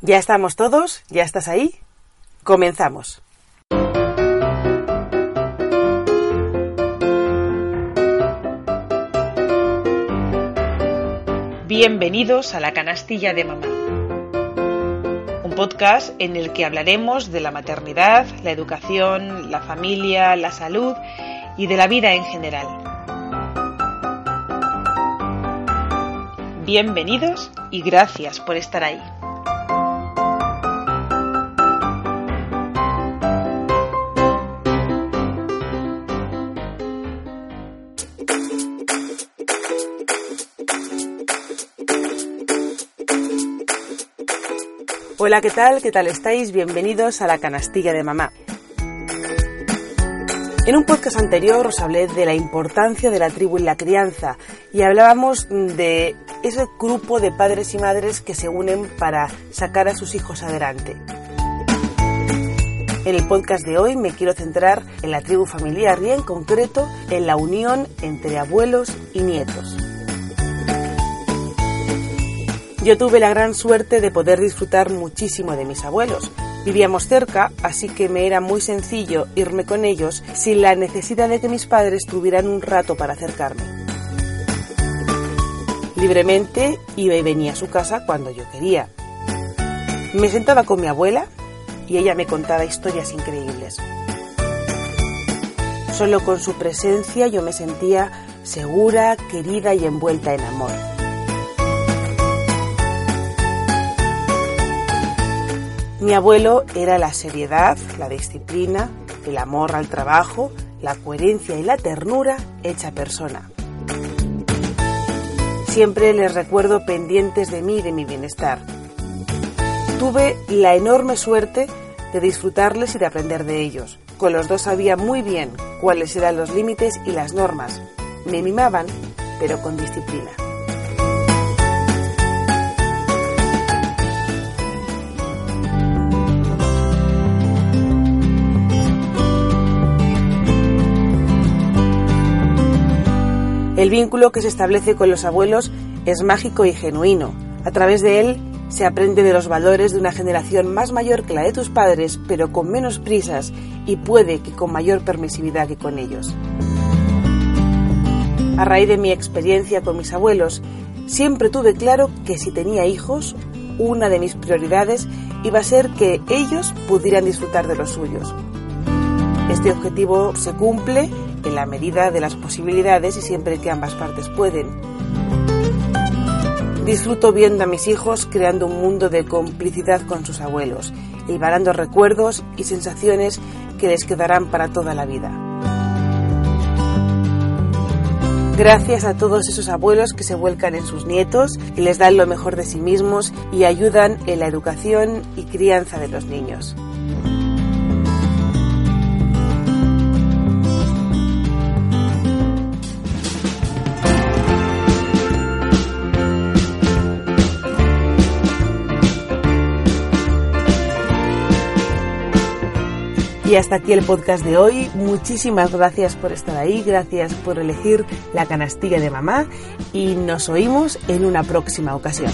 ¿Ya estamos todos? ¿Ya estás ahí? Comenzamos. Bienvenidos a la canastilla de mamá. Un podcast en el que hablaremos de la maternidad, la educación, la familia, la salud y de la vida en general. Bienvenidos y gracias por estar ahí. Hola, ¿qué tal? ¿Qué tal estáis? Bienvenidos a la canastilla de mamá. En un podcast anterior os hablé de la importancia de la tribu en la crianza y hablábamos de ese grupo de padres y madres que se unen para sacar a sus hijos adelante. En el podcast de hoy me quiero centrar en la tribu familiar y en concreto en la unión entre abuelos y nietos. Yo tuve la gran suerte de poder disfrutar muchísimo de mis abuelos. Vivíamos cerca, así que me era muy sencillo irme con ellos sin la necesidad de que mis padres tuvieran un rato para acercarme. Libremente iba y venía a su casa cuando yo quería. Me sentaba con mi abuela y ella me contaba historias increíbles. Solo con su presencia yo me sentía segura, querida y envuelta en amor. Mi abuelo era la seriedad, la disciplina, el amor al trabajo, la coherencia y la ternura hecha persona. Siempre les recuerdo pendientes de mí y de mi bienestar. Tuve la enorme suerte de disfrutarles y de aprender de ellos. Con los dos sabía muy bien cuáles eran los límites y las normas. Me mimaban, pero con disciplina. El vínculo que se establece con los abuelos es mágico y genuino. A través de él se aprende de los valores de una generación más mayor que la de tus padres, pero con menos prisas y puede que con mayor permisividad que con ellos. A raíz de mi experiencia con mis abuelos, siempre tuve claro que si tenía hijos, una de mis prioridades iba a ser que ellos pudieran disfrutar de los suyos. Este objetivo se cumple en la medida de las posibilidades y siempre que ambas partes pueden. Disfruto viendo a mis hijos creando un mundo de complicidad con sus abuelos, hilvanando recuerdos y sensaciones que les quedarán para toda la vida. Gracias a todos esos abuelos que se vuelcan en sus nietos y les dan lo mejor de sí mismos y ayudan en la educación y crianza de los niños. Y hasta aquí el podcast de hoy. Muchísimas gracias por estar ahí, gracias por elegir la canastilla de mamá y nos oímos en una próxima ocasión.